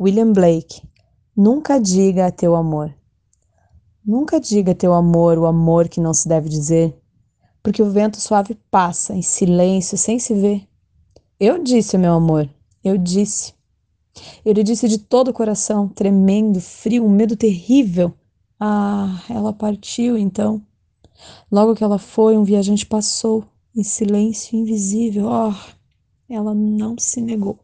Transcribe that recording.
William Blake. Nunca diga a teu amor. Nunca diga teu amor o amor que não se deve dizer, porque o vento suave passa em silêncio sem se ver. Eu disse, meu amor, eu disse. Eu lhe disse de todo o coração, tremendo, frio, um medo terrível. Ah, ela partiu então. Logo que ela foi, um viajante passou, em silêncio invisível. Oh, ela não se negou.